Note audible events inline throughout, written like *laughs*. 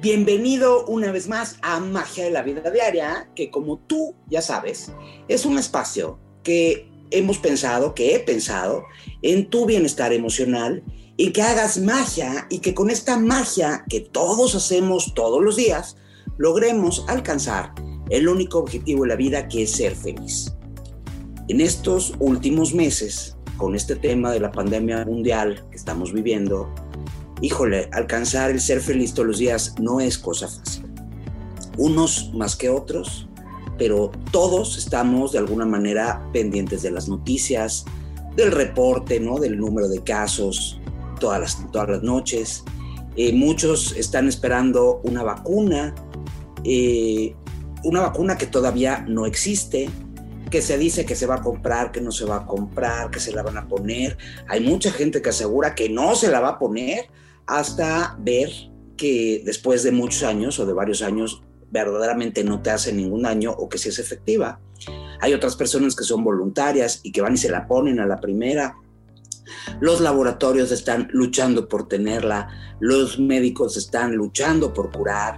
Bienvenido una vez más a Magia de la Vida Diaria, que como tú ya sabes, es un espacio que hemos pensado, que he pensado en tu bienestar emocional y que hagas magia y que con esta magia que todos hacemos todos los días, logremos alcanzar el único objetivo de la vida que es ser feliz. En estos últimos meses, con este tema de la pandemia mundial que estamos viviendo, híjole, alcanzar el ser feliz todos los días no es cosa fácil. Unos más que otros, pero todos estamos de alguna manera pendientes de las noticias, del reporte, ¿no? Del número de casos todas las, todas las noches. Eh, muchos están esperando una vacuna, eh, una vacuna que todavía no existe, que se dice que se va a comprar, que no se va a comprar, que se la van a poner. Hay mucha gente que asegura que no se la va a poner hasta ver que después de muchos años o de varios años verdaderamente no te hace ningún daño o que sí es efectiva. Hay otras personas que son voluntarias y que van y se la ponen a la primera. Los laboratorios están luchando por tenerla, los médicos están luchando por curar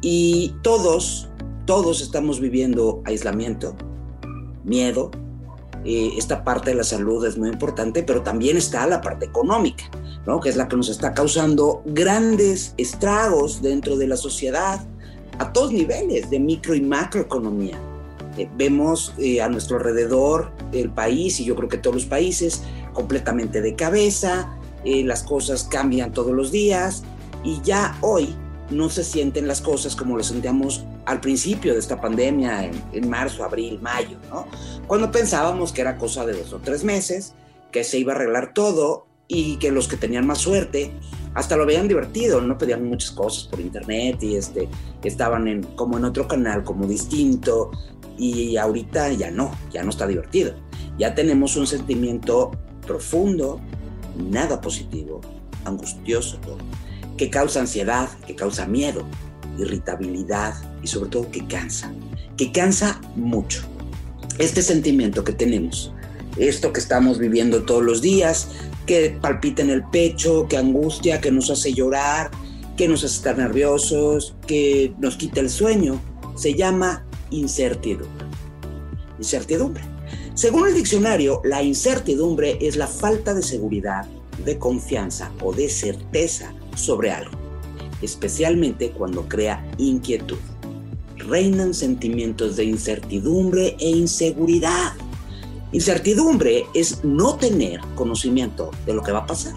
y todos, todos estamos viviendo aislamiento, miedo. Eh, esta parte de la salud es muy importante, pero también está la parte económica, ¿no? que es la que nos está causando grandes estragos dentro de la sociedad a todos niveles de micro y macroeconomía. Eh, vemos eh, a nuestro alrededor el país y yo creo que todos los países completamente de cabeza, las cosas cambian todos los días y ya hoy no se sienten las cosas como lo sentíamos al principio de esta pandemia, en, marzo, abril, mayo, ¿no? Cuando pensábamos que era cosa de dos o tres meses, que se iba a arreglar todo y que los que tenían más suerte hasta lo veían divertido, no pedían muchas cosas por internet y este, estaban en, como en otro canal, como distinto, y ahorita ya no, ya no está divertido. Ya tenemos un sentimiento profundo, nada positivo, angustioso, que causa ansiedad, que causa miedo, irritabilidad y sobre todo que cansa, que cansa mucho. Este sentimiento que tenemos, esto que estamos viviendo todos los días, que palpita en el pecho, que angustia, que nos hace llorar, que nos hace estar nerviosos, que nos quita el sueño, se llama incertidumbre. Incertidumbre. Según el diccionario, la incertidumbre es la falta de seguridad, de confianza o de certeza sobre algo especialmente cuando crea inquietud. Reinan sentimientos de incertidumbre e inseguridad. Incertidumbre es no tener conocimiento de lo que va a pasar.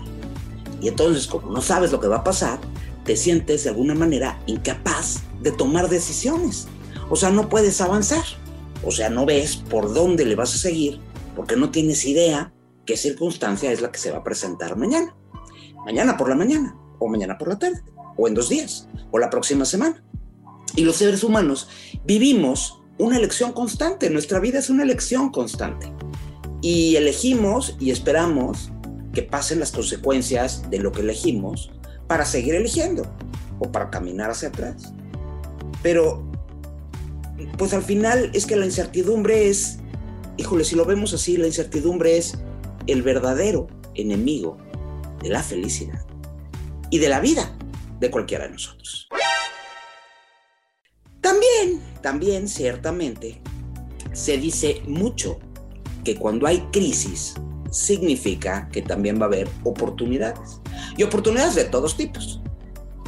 Y entonces, como no sabes lo que va a pasar, te sientes de alguna manera incapaz de tomar decisiones. O sea, no puedes avanzar. O sea, no ves por dónde le vas a seguir porque no tienes idea qué circunstancia es la que se va a presentar mañana. Mañana por la mañana o mañana por la tarde o en dos días, o la próxima semana. Y los seres humanos vivimos una elección constante, nuestra vida es una elección constante. Y elegimos y esperamos que pasen las consecuencias de lo que elegimos para seguir eligiendo o para caminar hacia atrás. Pero, pues al final es que la incertidumbre es, híjole, si lo vemos así, la incertidumbre es el verdadero enemigo de la felicidad y de la vida de cualquiera de nosotros. También, también ciertamente, se dice mucho que cuando hay crisis significa que también va a haber oportunidades. Y oportunidades de todos tipos.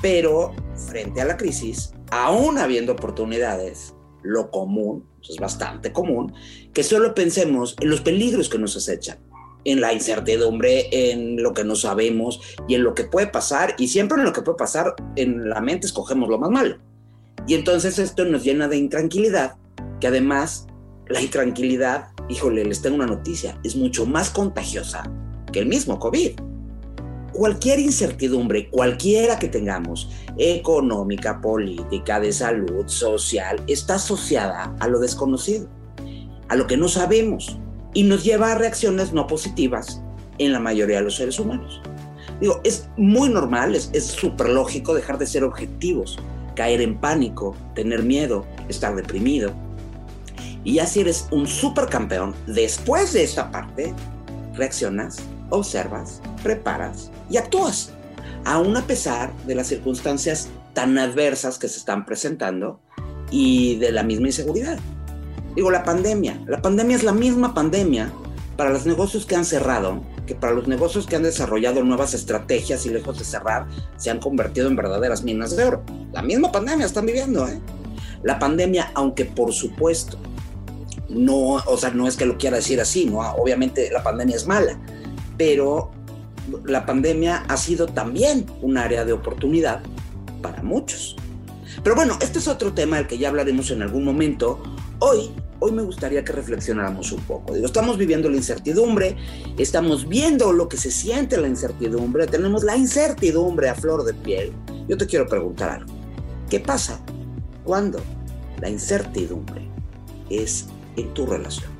Pero frente a la crisis, aún habiendo oportunidades, lo común, es bastante común, que solo pensemos en los peligros que nos acechan en la incertidumbre, en lo que no sabemos y en lo que puede pasar. Y siempre en lo que puede pasar, en la mente escogemos lo más malo. Y entonces esto nos llena de intranquilidad, que además la intranquilidad, híjole, les tengo una noticia, es mucho más contagiosa que el mismo COVID. Cualquier incertidumbre, cualquiera que tengamos, económica, política, de salud, social, está asociada a lo desconocido, a lo que no sabemos y nos lleva a reacciones no positivas en la mayoría de los seres humanos. Digo, es muy normal, es súper lógico dejar de ser objetivos, caer en pánico, tener miedo, estar deprimido. Y ya si eres un supercampeón, después de esta parte, reaccionas, observas, preparas y actúas. aún a pesar de las circunstancias tan adversas que se están presentando y de la misma inseguridad. Digo, la pandemia. La pandemia es la misma pandemia para los negocios que han cerrado que para los negocios que han desarrollado nuevas estrategias y lejos de cerrar, se han convertido en verdaderas minas de oro. La misma pandemia están viviendo, ¿eh? La pandemia, aunque por supuesto, no, o sea, no es que lo quiera decir así, ¿no? Obviamente la pandemia es mala, pero la pandemia ha sido también un área de oportunidad para muchos. Pero bueno, este es otro tema del que ya hablaremos en algún momento. Hoy, hoy me gustaría que reflexionáramos un poco. Estamos viviendo la incertidumbre, estamos viendo lo que se siente la incertidumbre, tenemos la incertidumbre a flor de piel. Yo te quiero preguntar algo. ¿Qué pasa cuando la incertidumbre es en tu relación?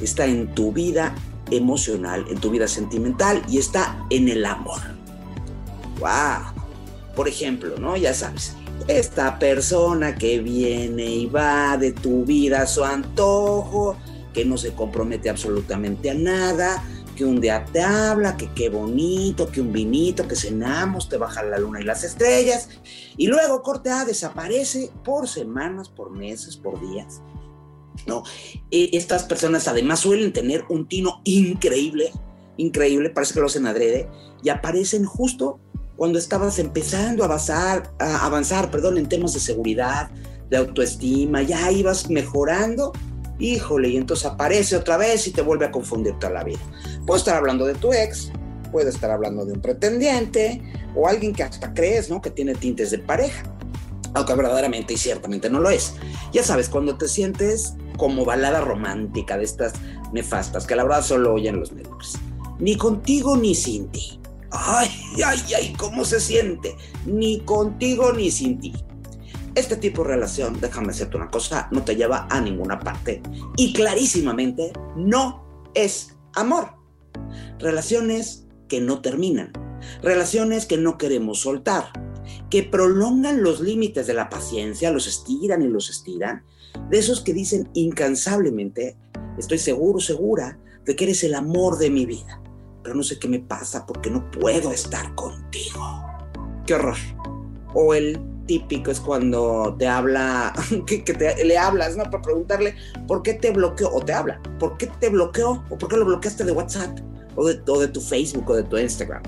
Está en tu vida emocional, en tu vida sentimental y está en el amor. ¡Wow! Por ejemplo, ¿no? Ya sabes, esta persona que viene y va de tu vida a su antojo, que no se compromete absolutamente a nada, que un día te habla, que qué bonito, que un vinito, que cenamos, te baja la luna y las estrellas, y luego corte A desaparece por semanas, por meses, por días. ¿no? E, estas personas además suelen tener un tino increíble, increíble, parece que lo hacen adrede, y aparecen justo cuando estabas empezando a avanzar, a avanzar perdón, en temas de seguridad, de autoestima, ya ibas mejorando, híjole, y entonces aparece otra vez y te vuelve a confundir toda la vida. Puedo estar hablando de tu ex, puede estar hablando de un pretendiente o alguien que hasta crees, ¿no? Que tiene tintes de pareja, aunque verdaderamente y ciertamente no lo es. Ya sabes, cuando te sientes como balada romántica de estas nefastas, que la verdad solo oyen los medios. Ni contigo ni sin ti. Ay, ay, ay, ¿cómo se siente? Ni contigo ni sin ti. Este tipo de relación, déjame decirte una cosa, no te lleva a ninguna parte. Y clarísimamente no es amor. Relaciones que no terminan. Relaciones que no queremos soltar. Que prolongan los límites de la paciencia, los estiran y los estiran. De esos que dicen incansablemente, estoy seguro, segura, de que eres el amor de mi vida pero no sé qué me pasa porque no puedo estar contigo. Qué horror. O el típico es cuando te habla, *laughs* que, te, le hablas, ¿no? Para preguntarle por qué te bloqueó, o te habla, por qué te bloqueó, o por qué lo bloqueaste de WhatsApp, o de, o de tu Facebook, o de tu Instagram.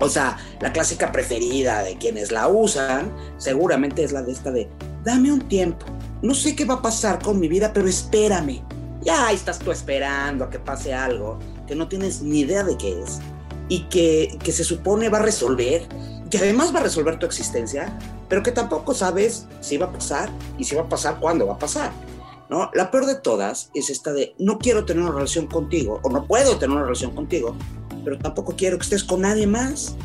O sea, la clásica preferida de quienes la usan, seguramente es la de esta de, dame un tiempo, no sé qué va a pasar con mi vida, pero espérame. Ya estás tú esperando a que pase algo que no tienes ni idea de qué es y que, que se supone va a resolver, que además va a resolver tu existencia, pero que tampoco sabes si va a pasar y si va a pasar, cuándo va a pasar. ¿no? La peor de todas es esta de no quiero tener una relación contigo o no puedo tener una relación contigo, pero tampoco quiero que estés con nadie más.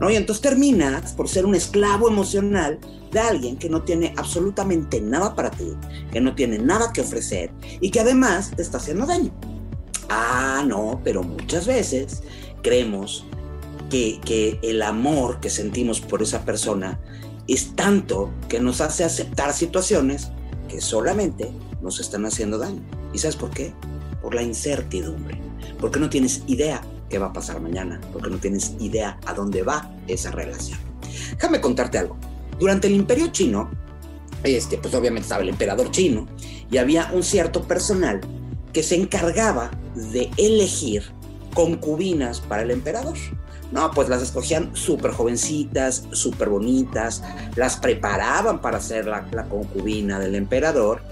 ¿no? Y entonces terminas por ser un esclavo emocional de alguien que no tiene absolutamente nada para ti, que no tiene nada que ofrecer y que además te está haciendo daño. Ah, no, pero muchas veces creemos que, que el amor que sentimos por esa persona es tanto que nos hace aceptar situaciones que solamente nos están haciendo daño. ¿Y sabes por qué? Por la incertidumbre. Porque no tienes idea qué va a pasar mañana. Porque no tienes idea a dónde va esa relación. Déjame contarte algo. Durante el imperio chino, este, pues obviamente estaba el emperador chino y había un cierto personal que se encargaba de elegir concubinas para el emperador. No, pues las escogían súper jovencitas, súper bonitas, las preparaban para ser la, concubina del emperador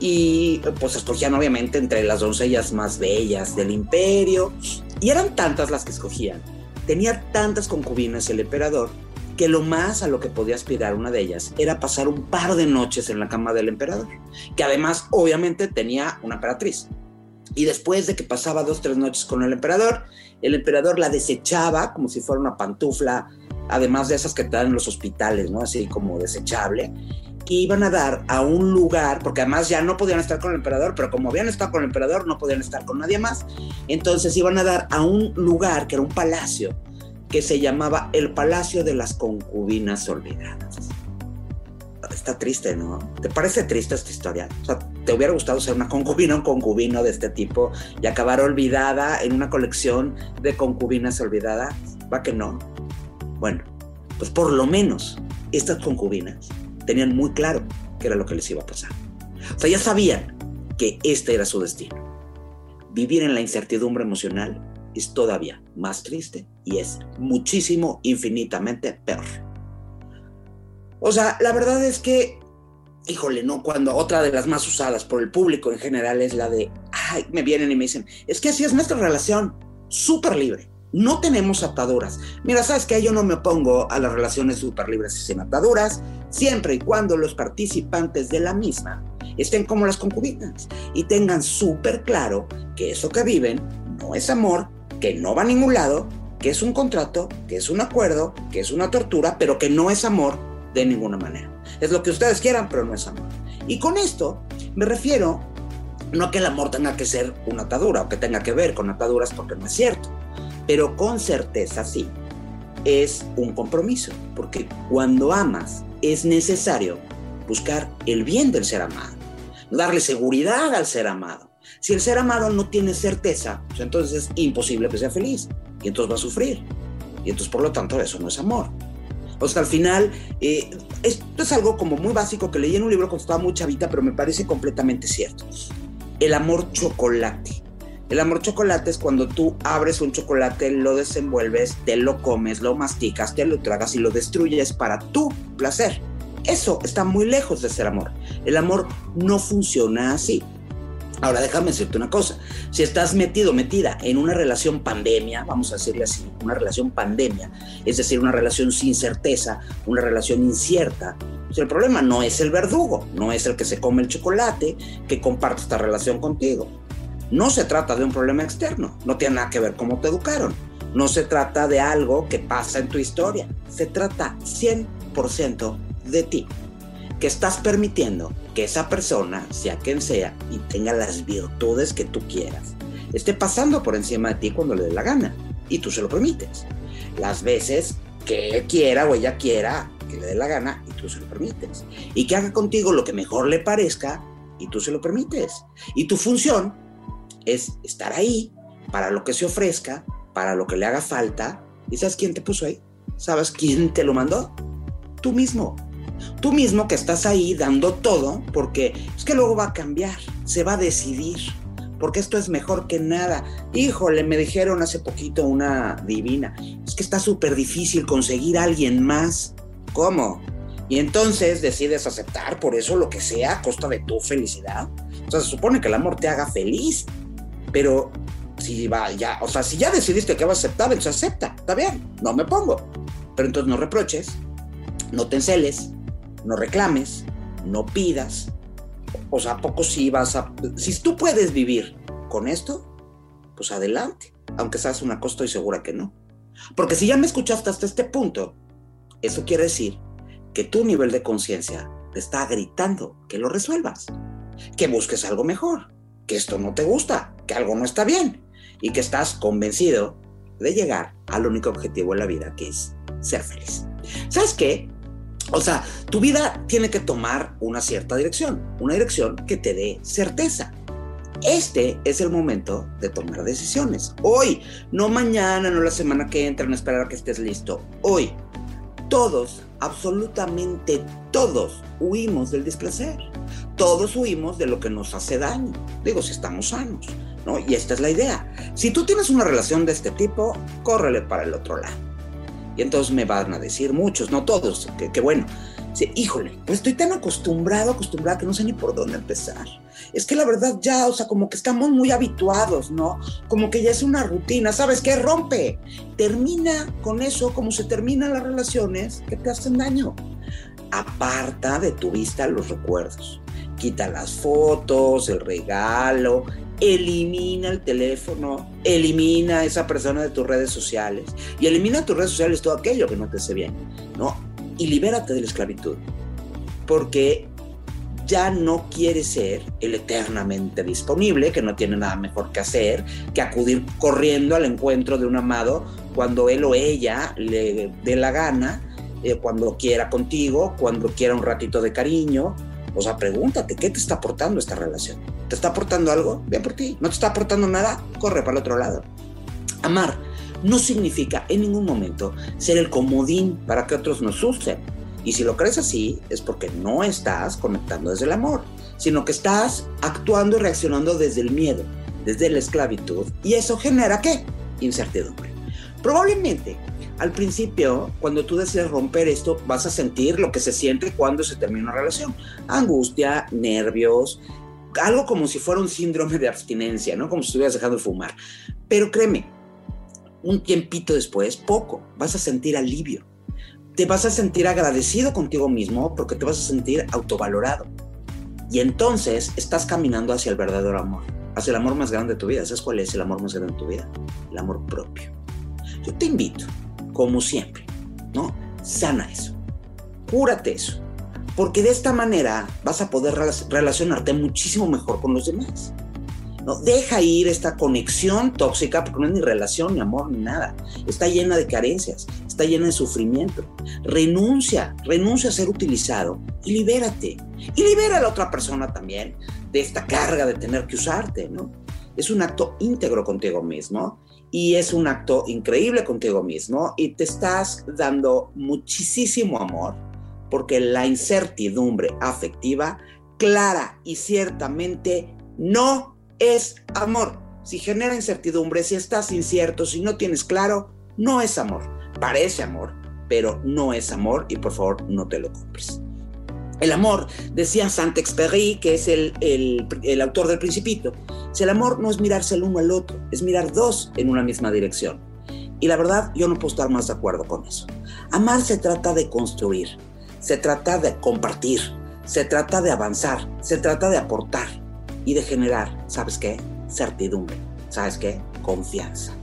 y pues escogían obviamente entre las doncellas más bellas del imperio y eran tantas las que escogían. Tenía tantas concubinas el emperador que lo más a lo que podía aspirar una de ellas era pasar un par de noches en la cama del emperador, que además obviamente tenía una emperatriz. Y después de que pasaba dos, tres noches con el emperador, el emperador la desechaba como si fuera una pantufla, además de esas que te dan en los hospitales, ¿no? Así como desechable. Y iban a dar a un lugar, porque además ya no podían estar con el emperador, pero como habían estado con el emperador, no podían estar con nadie más. Entonces iban a dar a un lugar que era un palacio, que se llamaba el Palacio de las Concubinas Olvidadas triste, ¿no? ¿Te parece triste esta historia? O sea, ¿te hubiera gustado ser una concubina o un concubino de este tipo y acabar olvidada en una colección de concubinas olvidadas? Va que no. Bueno, pues por lo menos estas concubinas tenían muy claro qué era lo que les iba a pasar. O sea, ya sabían que este era su destino. Vivir en la incertidumbre emocional es todavía más triste y es muchísimo, infinitamente peor. O sea, la verdad es que, híjole, no, cuando otra de las más usadas por el público en general es la de, ay, me vienen y me dicen, es que así es nuestra relación, súper libre. No tenemos ataduras. Mira, sabes que yo no me opongo a las relaciones súper libres y sin ataduras, siempre y cuando los participantes de la misma estén como las concubinas y tengan súper claro que eso que viven no es amor, que no va a ningún lado, que es un contrato, que es un acuerdo, que es una tortura, pero que no es amor de ninguna manera. Es lo que ustedes quieran, pero no es amor. Y con esto me refiero no a que el amor tenga que ser una atadura o que tenga que ver con ataduras porque no es cierto, pero con certeza sí. Es un compromiso, porque cuando amas es necesario buscar el bien del ser amado, darle seguridad al ser amado. Si el ser amado no tiene certeza, pues entonces es imposible que sea feliz y entonces va a sufrir. Y entonces por lo tanto eso no es amor. O sea, al final, eh, esto es algo como muy básico que leí en un libro cuando estaba muy chavita, pero me parece completamente cierto. El amor chocolate. El amor chocolate es cuando tú abres un chocolate, lo desenvuelves, te lo comes, lo masticas, te lo tragas y lo destruyes para tu placer. Eso está muy lejos de ser amor. El amor no funciona así. Ahora déjame decirte una cosa, si estás metido, metida en una relación pandemia, vamos a decirle así, una relación pandemia, es decir, una relación sin certeza, una relación incierta, pues el problema no es el verdugo, no es el que se come el chocolate que comparte esta relación contigo. No se trata de un problema externo, no tiene nada que ver cómo te educaron, no se trata de algo que pasa en tu historia, se trata 100% de ti que estás permitiendo que esa persona, sea quien sea, y tenga las virtudes que tú quieras, esté pasando por encima de ti cuando le dé la gana, y tú se lo permites. Las veces que él quiera o ella quiera que le dé la gana, y tú se lo permites. Y que haga contigo lo que mejor le parezca, y tú se lo permites. Y tu función es estar ahí para lo que se ofrezca, para lo que le haga falta. ¿Y sabes quién te puso ahí? ¿Sabes quién te lo mandó? Tú mismo. Tú mismo que estás ahí dando todo, porque es que luego va a cambiar, se va a decidir, porque esto es mejor que nada. Híjole, me dijeron hace poquito una divina, es que está súper difícil conseguir a alguien más. ¿Cómo? Y entonces decides aceptar por eso lo que sea a costa de tu felicidad. O sea, se supone que el amor te haga feliz, pero si va ya, o sea, si ya decidiste que vas a aceptar, entonces acepta, está bien, no me pongo. Pero entonces no reproches, no te enceles, no reclames, no pidas. O sea, ¿a poco si vas a... Si tú puedes vivir con esto, pues adelante. Aunque sabes una cosa, estoy segura que no. Porque si ya me escuchaste hasta este punto, eso quiere decir que tu nivel de conciencia te está gritando que lo resuelvas, que busques algo mejor, que esto no te gusta, que algo no está bien y que estás convencido de llegar al único objetivo en la vida que es ser feliz. ¿Sabes qué? O sea, tu vida tiene que tomar una cierta dirección, una dirección que te dé certeza. Este es el momento de tomar decisiones. Hoy, no mañana, no la semana que entra, no esperar a que estés listo. Hoy, todos, absolutamente todos, huimos del displacer. Todos huimos de lo que nos hace daño. Digo, si estamos sanos, ¿no? Y esta es la idea. Si tú tienes una relación de este tipo, córrele para el otro lado. Y entonces me van a decir muchos, no todos, que, bueno. híjole, pues estoy tan acostumbrado, acostumbrado que no sé ni por dónde empezar. Es que la verdad ya, o sea, como que estamos muy habituados, ¿no? Como que ya es una rutina, ¿sabes qué? Rompe. Termina con eso como se terminan las relaciones que te hacen daño. Aparta de tu vista los recuerdos. Quita las fotos, el regalo, elimina el teléfono, elimina a esa persona de tus redes sociales y elimina tus redes sociales todo aquello que no te hace bien, ¿no? Y libérate de la esclavitud, porque ya no quiere ser el eternamente disponible, que no tiene nada mejor que hacer que acudir corriendo al encuentro de un amado cuando él o ella le dé la gana, eh, cuando quiera contigo, cuando quiera un ratito de cariño, o sea, pregúntate, ¿qué te está aportando esta relación? ¿Te está aportando algo? Bien por ti. ¿No te está aportando nada? Corre para el otro lado. Amar no significa en ningún momento ser el comodín para que otros nos usen. Y si lo crees así, es porque no estás conectando desde el amor, sino que estás actuando y reaccionando desde el miedo, desde la esclavitud. ¿Y eso genera qué? Incertidumbre. Probablemente al principio, cuando tú decides romper esto, vas a sentir lo que se siente cuando se termina una relación. Angustia, nervios, algo como si fuera un síndrome de abstinencia, ¿no? Como si estuvieras dejando de fumar. Pero créeme, un tiempito después, poco, vas a sentir alivio. Te vas a sentir agradecido contigo mismo porque te vas a sentir autovalorado. Y entonces estás caminando hacia el verdadero amor, hacia el amor más grande de tu vida. ¿Sabes cuál es el amor más grande de tu vida? El amor propio. Yo te invito, como siempre, ¿no? Sana eso. Cúrate eso. Porque de esta manera vas a poder relacionarte muchísimo mejor con los demás. ¿no? Deja ir esta conexión tóxica, porque no es ni relación, ni amor, ni nada. Está llena de carencias, está llena de sufrimiento. Renuncia, renuncia a ser utilizado y libérate. Y libera a la otra persona también de esta carga de tener que usarte, ¿no? Es un acto íntegro contigo mismo y es un acto increíble contigo mismo y te estás dando muchísimo amor porque la incertidumbre afectiva clara y ciertamente no es amor. Si genera incertidumbre, si estás incierto, si no tienes claro, no es amor. Parece amor, pero no es amor y por favor no te lo compres. El amor, decía Saint-Exupéry, que es el, el, autor del Principito, si el amor no es mirarse el uno al otro, es mirar dos en una misma dirección. Y la verdad, yo no puedo estar más de acuerdo con eso. Amar se trata de construir, se trata de compartir, se trata de avanzar, se trata de aportar y de generar, ¿sabes qué? Certidumbre, ¿sabes qué? Confianza.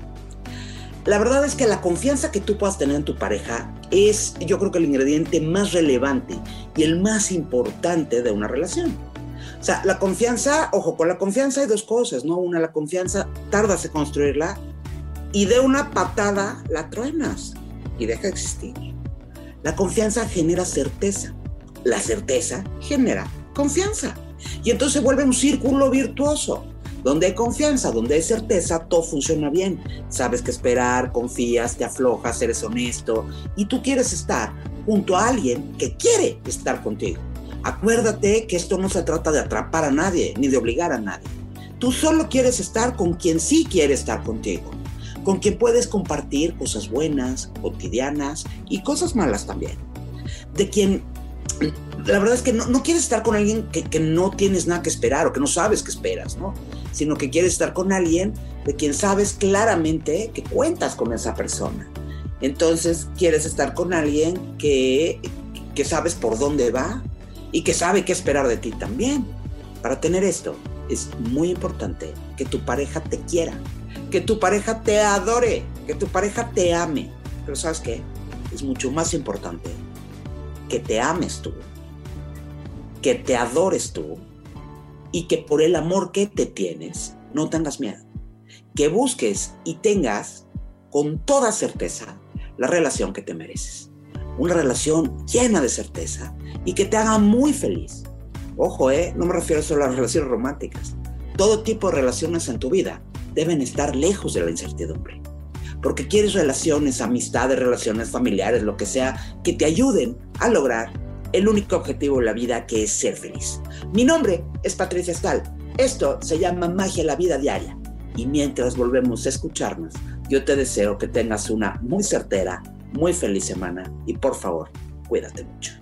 La verdad es que la confianza que tú puedas tener en tu pareja es, yo creo que el ingrediente más relevante y el más importante de una relación. O sea, la confianza, ojo, con la confianza hay dos cosas, ¿no? Una, la confianza tardas en construirla y de una patada la truenas y deja de existir. La confianza genera certeza. La certeza genera confianza. Y entonces se vuelve un círculo virtuoso. Donde hay confianza, donde hay certeza, todo funciona bien. Sabes qué esperar, confías, te aflojas, eres honesto y tú quieres estar junto a alguien que quiere estar contigo. Acuérdate que esto no se trata de atrapar a nadie ni de obligar a nadie. Tú solo quieres estar con quien sí quiere estar contigo, con quien puedes compartir cosas buenas, cotidianas y cosas malas también. De quien la verdad es que no, quieres estar con alguien que, que, no tienes nada que esperar o que no sabes qué esperas, ¿no? Sino que quieres estar con alguien de quien sabes claramente que cuentas con esa persona. Entonces quieres estar con alguien que, que sabes por dónde va y que sabe qué esperar de ti también. Para tener esto es muy importante que tu pareja te quiera, que tu pareja te adore, que tu pareja te ame. Pero ¿sabes qué? Es mucho más importante que te ames tú, que te adores tú y que por el amor que te tienes no tengas miedo. Que busques y tengas con toda certeza la relación que te mereces. Una relación llena de certeza y que te haga muy feliz. Ojo, eh, no me refiero solo a las relaciones románticas. Todo tipo de relaciones en tu vida deben estar lejos de la incertidumbre porque quieres relaciones, amistades, relaciones familiares, lo que sea, que te ayuden a lograr el único objetivo de la vida que es ser feliz. Mi nombre es Patricia Stahl. Esto se llama Magia la Vida Diaria. Y mientras volvemos a escucharnos, yo te deseo que tengas una muy certera, muy feliz semana y por favor, cuídate mucho.